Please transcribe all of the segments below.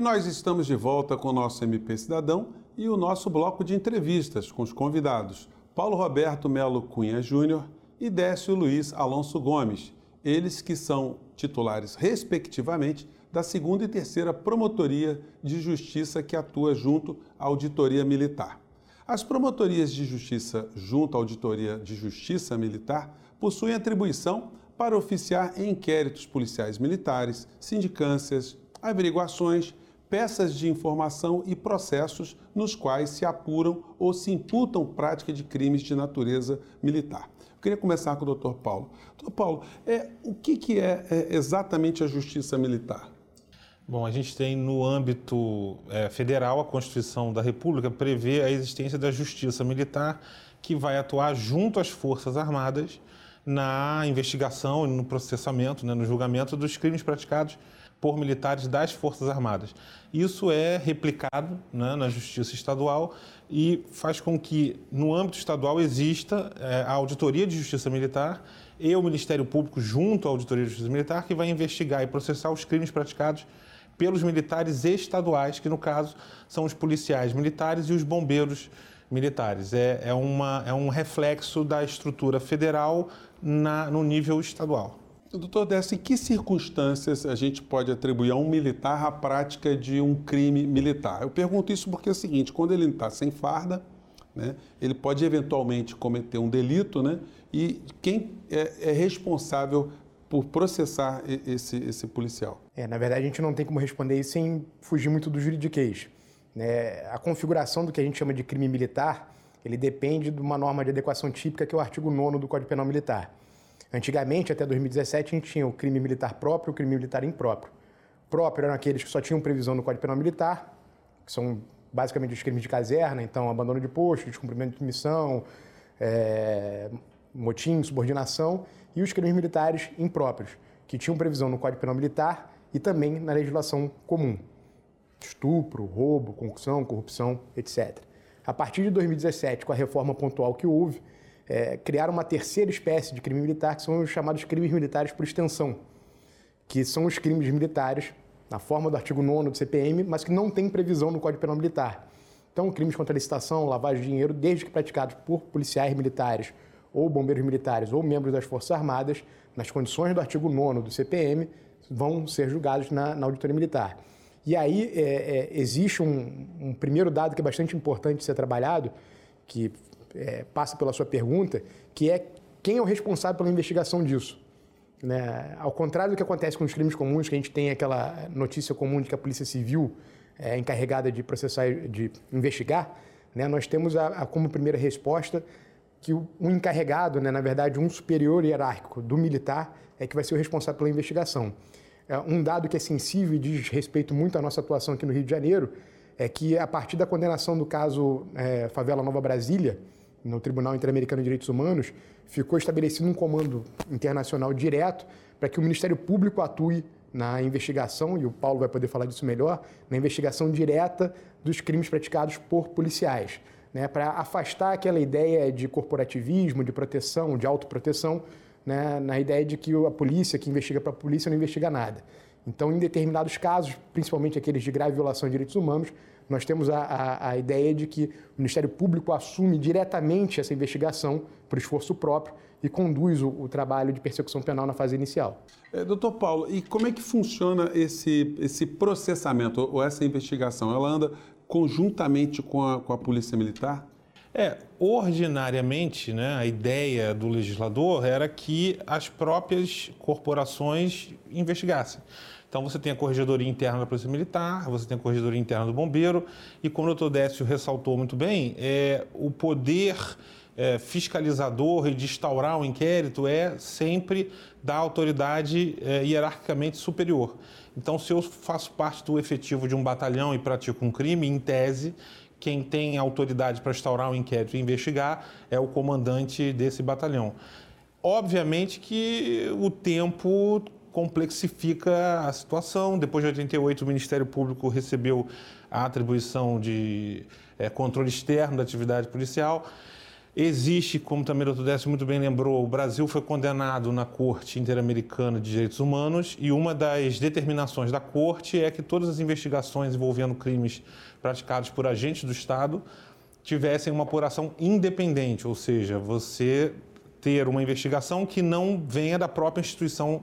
E nós estamos de volta com o nosso MP Cidadão e o nosso bloco de entrevistas com os convidados Paulo Roberto Melo Cunha Júnior e Décio Luiz Alonso Gomes, eles que são titulares, respectivamente, da segunda e terceira Promotoria de Justiça que atua junto à Auditoria Militar. As promotorias de justiça junto à Auditoria de Justiça Militar possuem atribuição para oficiar em inquéritos policiais militares, sindicâncias, averiguações, peças de informação e processos nos quais se apuram ou se imputam prática de crimes de natureza militar. Eu queria começar com o doutor Paulo. Doutor Paulo, é, o que, que é, é exatamente a justiça militar? Bom, a gente tem no âmbito é, federal, a Constituição da República prevê a existência da Justiça Militar, que vai atuar junto às Forças Armadas na investigação e no processamento, né, no julgamento dos crimes praticados por militares das Forças Armadas. Isso é replicado né, na Justiça Estadual e faz com que, no âmbito estadual, exista é, a Auditoria de Justiça Militar e o Ministério Público, junto à Auditoria de Justiça Militar, que vai investigar e processar os crimes praticados pelos militares estaduais, que, no caso, são os policiais militares e os bombeiros militares. É, é, uma, é um reflexo da estrutura federal na, no nível estadual. Doutor Décio, em que circunstâncias a gente pode atribuir a um militar a prática de um crime militar? Eu pergunto isso porque é o seguinte, quando ele está sem farda, né, ele pode eventualmente cometer um delito, né, e quem é, é responsável por processar esse, esse policial? É, na verdade, a gente não tem como responder isso sem fugir muito do juridiquês. Né? A configuração do que a gente chama de crime militar, ele depende de uma norma de adequação típica que é o artigo 9 do Código Penal Militar. Antigamente, até 2017, a gente tinha o crime militar próprio e o crime militar impróprio. Próprio eram aqueles que só tinham previsão no Código Penal Militar, que são basicamente os crimes de caserna, então abandono de posto, descumprimento de missão, é, motim, subordinação, e os crimes militares impróprios, que tinham previsão no Código Penal Militar e também na legislação comum. Estupro, roubo, concussão, corrupção, etc. A partir de 2017, com a reforma pontual que houve, é, criaram uma terceira espécie de crime militar, que são os chamados crimes militares por extensão, que são os crimes militares na forma do artigo 9 do CPM, mas que não tem previsão no Código Penal Militar. Então, crimes contra a licitação, lavagem de dinheiro, desde que praticados por policiais militares ou bombeiros militares ou membros das Forças Armadas, nas condições do artigo 9 do CPM, vão ser julgados na, na auditoria militar. E aí é, é, existe um, um, primeiro dado que é bastante importante ser trabalhado, que é, passa pela sua pergunta, que é quem é o responsável pela investigação disso. Né? Ao contrário do que acontece com os crimes comuns, que a gente tem aquela notícia comum de que a Polícia Civil é encarregada de processar, de investigar, né? nós temos a, a, como primeira resposta que o, um encarregado, né, na verdade um superior hierárquico do militar, é que vai ser o responsável pela investigação. É, um dado que é sensível e diz respeito muito à nossa atuação aqui no Rio de Janeiro é que a partir da condenação do caso é, Favela Nova Brasília, no Tribunal Interamericano de Direitos Humanos, ficou estabelecido um comando internacional direto para que o Ministério Público atue na investigação, e o Paulo vai poder falar disso melhor, na investigação direta dos crimes praticados por policiais, né, para afastar aquela ideia de corporativismo, de proteção, de autoproteção, né, na ideia de que a polícia que investiga para a polícia não investiga nada. Então, em determinados casos, principalmente aqueles de grave violação de direitos humanos, nós temos a, a, a, ideia de que o Ministério Público assume diretamente essa investigação por esforço próprio e conduz o, o trabalho de persecução penal na fase inicial. É, doutor Paulo, e como é que funciona esse, esse processamento ou essa investigação? Ela anda conjuntamente com a, com a Polícia Militar? É, ordinariamente, né, a ideia do legislador era que as próprias corporações investigassem. Então você tem a corregedoria interna da Polícia Militar, você tem a corregedoria interna do Bombeiro, e como o doutor Décio ressaltou muito bem, é, o poder é, fiscalizador e de instaurar um inquérito é sempre da autoridade é, hierarquicamente superior. Então, se eu faço parte do efetivo de um batalhão e pratico um crime, em tese, quem tem autoridade para instaurar um inquérito e investigar é o comandante desse batalhão. Obviamente que o tempo complexifica a situação. Depois de 88, o Ministério Público recebeu a atribuição de é, controle externo da atividade policial. Existe, como também o Dr. Décio muito bem lembrou, o Brasil foi condenado na Corte Interamericana de Direitos Humanos e uma das determinações da Corte é que todas as investigações envolvendo crimes praticados por agentes do Estado tivessem uma apuração independente, ou seja, você ter uma investigação que não venha da própria instituição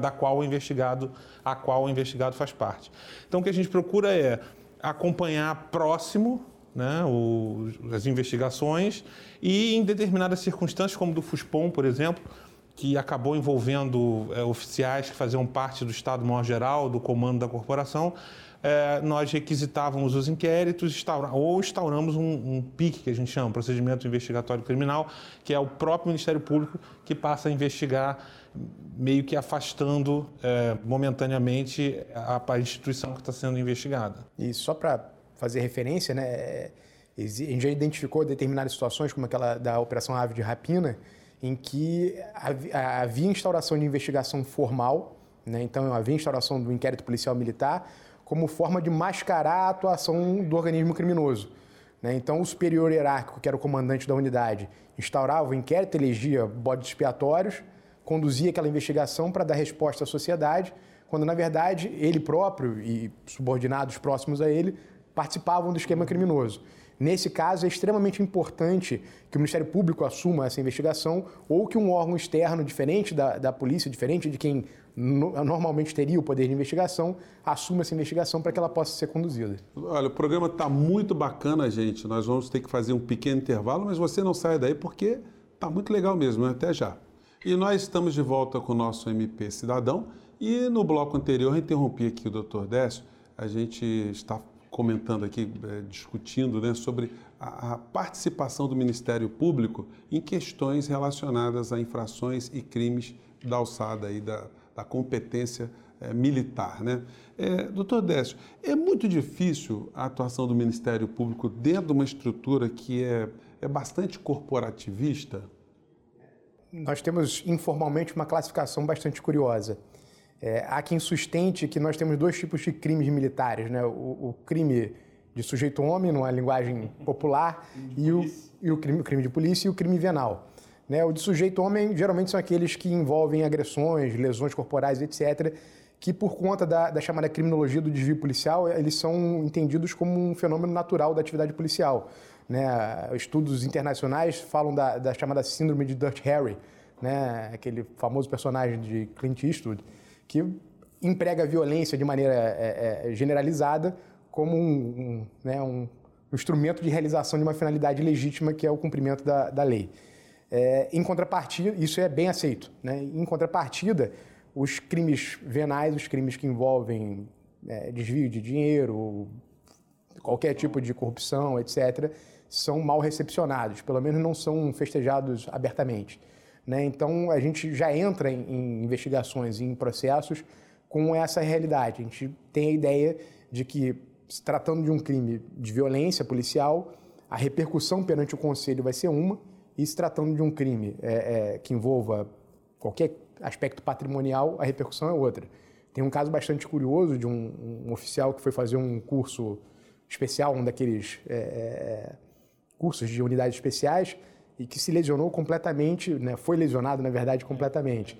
da qual o investigado, a qual o investigado faz parte. Então, o que a gente procura é acompanhar próximo né, o, as investigações e, em determinadas circunstâncias, como do FUSPOM, por exemplo, que acabou envolvendo é, oficiais que faziam parte do Estado-Maior-Geral, do comando da corporação, é, nós requisitávamos os inquéritos instaura, ou instauramos um, um PIC, que a gente chama, Procedimento Investigatório Criminal, que é o próprio Ministério Público que passa a investigar, meio que afastando é, momentaneamente a, a instituição que está sendo investigada. E só para fazer referência, né, a gente já identificou determinadas situações, como aquela da Operação Ave de Rapina, em que havia instauração de investigação formal, né, então havia instauração do inquérito policial militar, como forma de mascarar a atuação do organismo criminoso. Né? Então, o superior hierárquico, que era o comandante da unidade, instaurava o inquérito, elegia bodes expiatórios, conduzia aquela investigação para dar resposta à sociedade, quando, na verdade, ele próprio e subordinados próximos a ele participavam do esquema criminoso. Nesse caso, é extremamente importante que o Ministério Público assuma essa investigação ou que um órgão externo, diferente da, da polícia, diferente de quem no, normalmente teria o poder de investigação, assuma essa investigação para que ela possa ser conduzida. Olha, o programa está muito bacana, gente. Nós vamos ter que fazer um pequeno intervalo, mas você não sai daí porque está muito legal mesmo, né? até já. E nós estamos de volta com o nosso MP Cidadão. E no bloco anterior, interrompi aqui o Dr. Décio, a gente está comentando aqui, é, discutindo né, sobre a, participação do Ministério Público em questões relacionadas a infrações e crimes da alçada aí da, da competência é, militar. Né? É, doutor Décio, é muito difícil a atuação do Ministério Público dentro de uma estrutura que é, é bastante corporativista? Nós temos informalmente uma classificação bastante curiosa. É, há quem sustente que nós temos dois tipos de crimes militares, né? o, o crime de sujeito homem, numa linguagem popular, e o, e o, crime, o crime de polícia e o crime venal. Né? O de sujeito homem geralmente são aqueles que envolvem agressões, lesões corporais, etc., que por conta da, da, chamada criminologia do desvio policial, eles são entendidos como um fenômeno natural da atividade policial. Né? Estudos internacionais falam da, da chamada síndrome de Dirty Harry, né? aquele famoso personagem de Clint Eastwood, que emprega a violência de maneira é, é, generalizada como um, um, né, um, instrumento de realização de uma finalidade legítima, que é o cumprimento da, da lei. É, em contrapartida, isso é bem aceito. Né? Em contrapartida, os crimes venais, os crimes que envolvem é, desvio de dinheiro, qualquer tipo de corrupção, etc., são mal recepcionados, pelo menos não são festejados abertamente. Né? Então, a gente já entra em, em investigações e em processos com essa realidade. A gente tem a ideia de que, se tratando de um crime de violência policial, a repercussão perante o conselho vai ser uma, e se tratando de um crime é, é, que envolva qualquer aspecto patrimonial, a repercussão é outra. Tem um caso bastante curioso de um, um oficial que foi fazer um curso especial, um daqueles é, é cursos de unidades especiais, e que se lesionou completamente, né, foi lesionado, na verdade, completamente.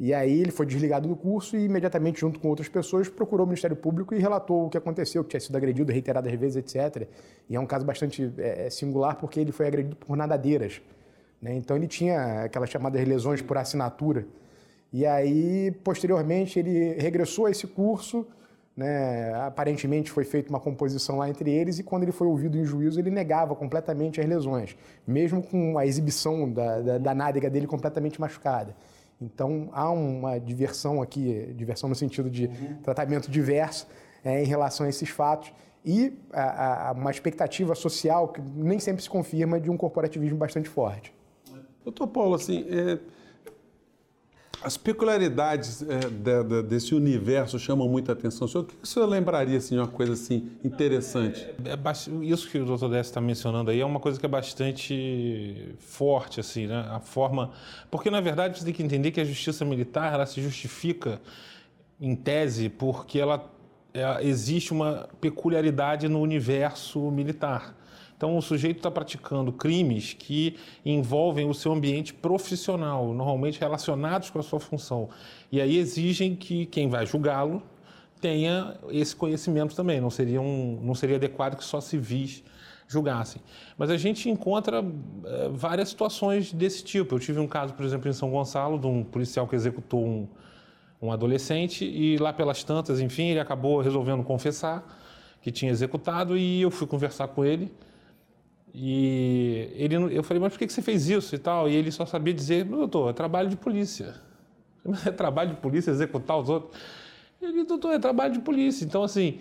E aí ele foi desligado do curso e imediatamente, junto com outras pessoas, procurou o Ministério Público e relatou o que aconteceu, que tinha sido agredido reiteradas vezes, etc. E é um caso bastante é, é, singular porque ele foi agredido por nadadeiras. Né? Então ele tinha aquelas chamadas lesões por assinatura. E aí, posteriormente, ele regressou a esse curso, né? Aparentemente foi feita uma composição lá entre eles e quando ele foi ouvido em juízo ele negava completamente as lesões, mesmo com a exibição da, da, da nádega dele completamente machucada. Então há uma diversão aqui, diversão no sentido de uhum. tratamento diverso é, em relação a esses fatos e a, a, uma expectativa social que nem sempre se confirma de um corporativismo bastante forte. Doutor Paulo, assim, é as peculiaridades é, de, de, desse universo chamam muita atenção. O senhor, o que o senhor lembraria assim, de uma coisa assim interessante? É, é, isso que o doutor Décio está mencionando aí é uma coisa que é bastante forte, assim, né? A forma. Porque, na verdade, você tem que entender que a justiça militar ela se justifica, em tese, porque ela, ela é, existe uma peculiaridade no universo militar Então, o sujeito está praticando crimes que envolvem o seu ambiente profissional, normalmente relacionados com a sua função. E aí exigem que quem vai julgá-lo tenha esse conhecimento também. Não seria, um, não seria adequado que só civis julgassem. Mas a gente encontra é, várias situações desse tipo. Eu tive um caso, por exemplo, em São Gonçalo, de um policial que executou um, um adolescente e lá pelas tantas, enfim, ele acabou resolvendo confessar que tinha executado e eu fui conversar com ele. E ele, eu falei, mas por que você fez isso e tal? E ele só sabia dizer, doutor, é trabalho de polícia. É trabalho de polícia executar os outros. Ele, doutor, é trabalho de polícia. Então, assim,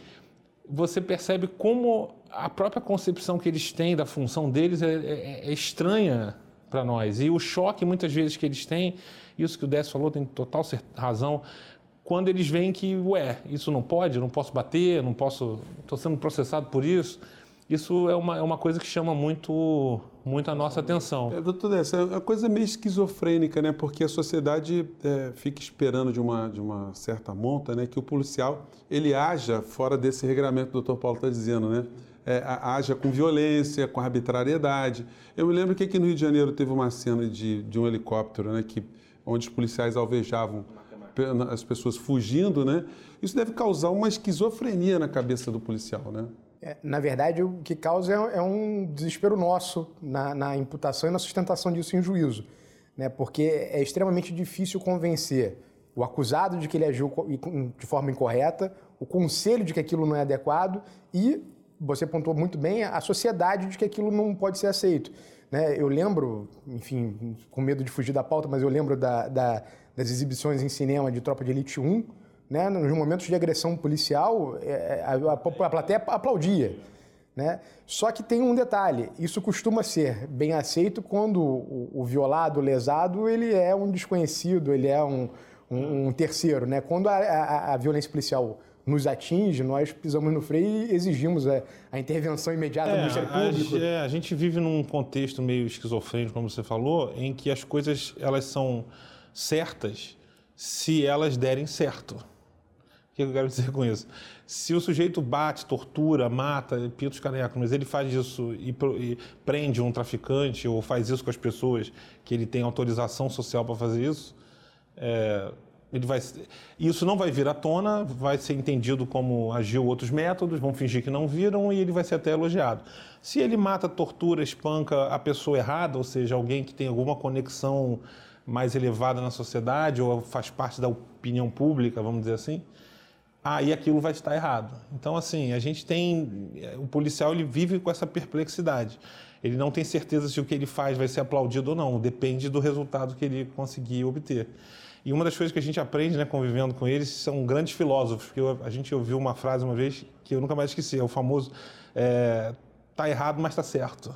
você percebe como a própria concepção que eles têm da função deles é, é, é estranha para nós. E o choque, muitas vezes, que eles têm, isso que o Décio falou, tem total razão, quando eles veem que, ué, isso não pode, não posso bater, não posso, estou sendo processado por isso. Isso é uma, é uma coisa que chama muito, muito a nossa atenção. É, doutor Décio, é uma coisa meio esquizofrênica, né? Porque a sociedade é, fica esperando de uma, de uma certa monta, né? Que o policial, ele haja fora desse regramento que o doutor Paulo está dizendo, né? É, haja com violência, com arbitrariedade. Eu me lembro que aqui no Rio de Janeiro teve uma cena de, de um helicóptero, né? Que, onde os policiais alvejavam as pessoas fugindo, né? Isso deve causar uma esquizofrenia na cabeça do policial, né? É, na verdade, o que causa é, é um desespero nosso na, na, imputação e na sustentação disso em juízo, né? Porque é extremamente difícil convencer o acusado de que ele agiu de forma incorreta, o conselho de que aquilo não é adequado e, você pontuou muito bem, a sociedade de que aquilo não pode ser aceito. Né? Eu lembro, enfim, com medo de fugir da pauta, mas eu lembro da, da das exibições em cinema de Tropa de Elite 1, né, nos momentos de agressão policial, é, a, a, a plateia aplaudia. Né? Só que tem um detalhe, isso costuma ser bem aceito quando o, o violado, o lesado, ele é um desconhecido, ele é um, um, um terceiro. Né? Quando a, a, a, violência policial nos atinge, nós pisamos no freio e exigimos a, a intervenção imediata é, do Ministério Público. A, é, a gente vive num contexto meio esquizofrênico, como você falou, em que as coisas elas são certas se elas derem certo. Que eu quero dizer com isso? Se o sujeito bate, tortura, mata, pinta os canecos, mas ele faz isso e, e, prende um traficante ou faz isso com as pessoas que ele tem autorização social para fazer isso, é, ele vai, isso não vai vir à tona, vai ser entendido como agiu outros métodos, vão fingir que não viram e ele vai ser até elogiado. Se ele mata, tortura, espanca a pessoa errada, ou seja, alguém que tem alguma conexão mais elevada na sociedade ou faz parte da opinião pública, vamos dizer assim, aí aquilo vai estar errado. Então, assim, a gente tem. O policial ele vive com essa perplexidade. Ele não tem certeza se o que ele faz vai ser aplaudido ou não, depende do resultado que ele conseguir obter. E uma das coisas que a gente aprende, né, convivendo com eles, são grandes filósofos. Porque a gente ouviu uma frase uma vez que eu nunca mais esqueci, é o famoso é, tá errado, mas está certo.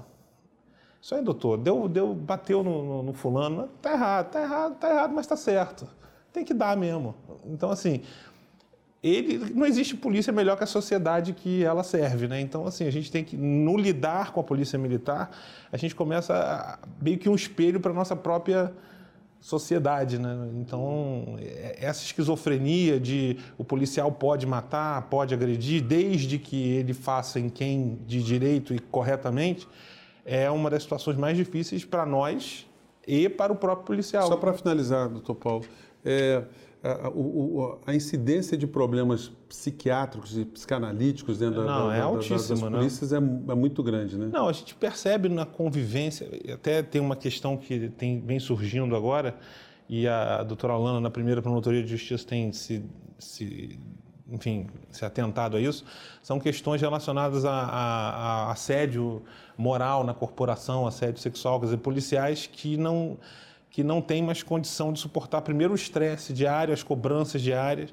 Isso aí, doutor, deu, deu, bateu no, no, no fulano, tá errado, tá errado, tá errado, mas tá certo. Tem que dar mesmo. Então, assim, ele não existe polícia melhor que a sociedade que ela serve, né? Então, assim, a gente tem que, no lidar com a polícia militar, a gente começa a, meio que um espelho para a nossa própria sociedade, né? Então, é, essa esquizofrenia de o policial pode matar, pode agredir, desde que ele faça em quem de direito e corretamente, é uma das situações mais difíceis para nós e para o próprio policial. Só para finalizar, doutor Paulo, é, a, a, a, incidência de problemas psiquiátricos e psicanalíticos dentro não, da, é da, altíssima, das polícias é, é, muito grande, né? Não, a gente percebe na convivência, até tem uma questão que tem, vem surgindo agora, e a doutora Alana, na primeira promotoria de justiça, tem se, se enfim, se atentado a isso, são questões relacionadas a, a, a assédio moral na corporação, assédio sexual, quer dizer, policiais que não, que não têm mais condição de suportar primeiro o estresse diário, as cobranças diárias.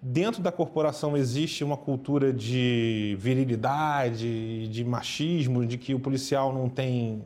Dentro da corporação existe uma cultura de virilidade, de machismo, de que o policial não tem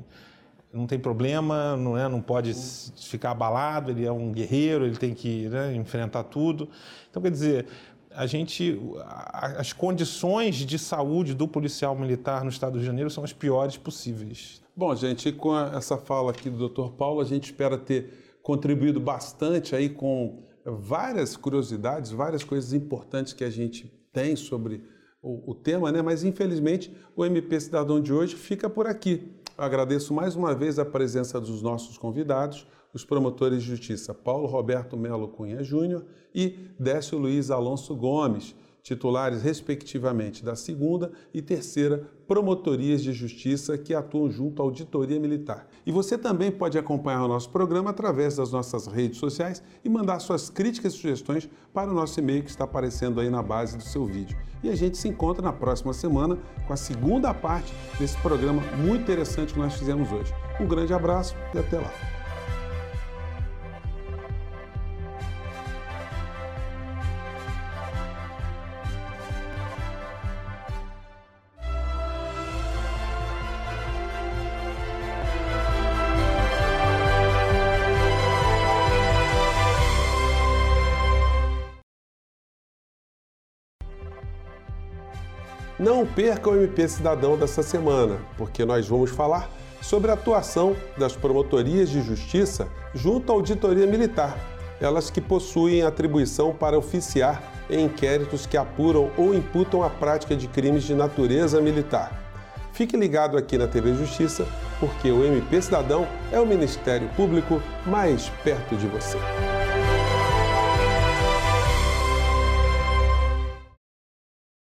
não tem problema, não, é, não pode ficar abalado, ele é um guerreiro, ele tem que né, enfrentar tudo. Então, quer dizer, a gente, as condições de saúde do policial militar no Estado do Rio de Janeiro são as piores possíveis. Bom, gente, com essa fala aqui do Dr. Paulo, a gente espera ter contribuído bastante aí com várias curiosidades, várias coisas importantes que a gente tem sobre o, o tema, né? Mas infelizmente o MP Cidadão de hoje fica por aqui. Eu agradeço mais uma vez a presença dos nossos convidados, os promotores de justiça Paulo Roberto Melo Cunha Júnior e Décio Luiz Alonso Gomes titulares, respectivamente, da segunda e terceira promotorias de justiça que atuam junto à Auditoria Militar. E você também pode acompanhar o nosso programa através das nossas redes sociais e mandar suas críticas e sugestões para o nosso e-mail que está aparecendo aí na base do seu vídeo. E a gente se encontra na próxima semana com a segunda parte desse programa muito interessante que nós fizemos hoje. Um grande abraço e até lá. Não perca o MP Cidadão dessa semana, porque nós vamos falar sobre a atuação das promotorias de justiça junto à auditoria militar, elas que possuem atribuição para oficiar em inquéritos que apuram ou imputam a prática de crimes de natureza militar. Fique ligado aqui na TV Justiça, porque o MP Cidadão é o Ministério Público mais perto de você.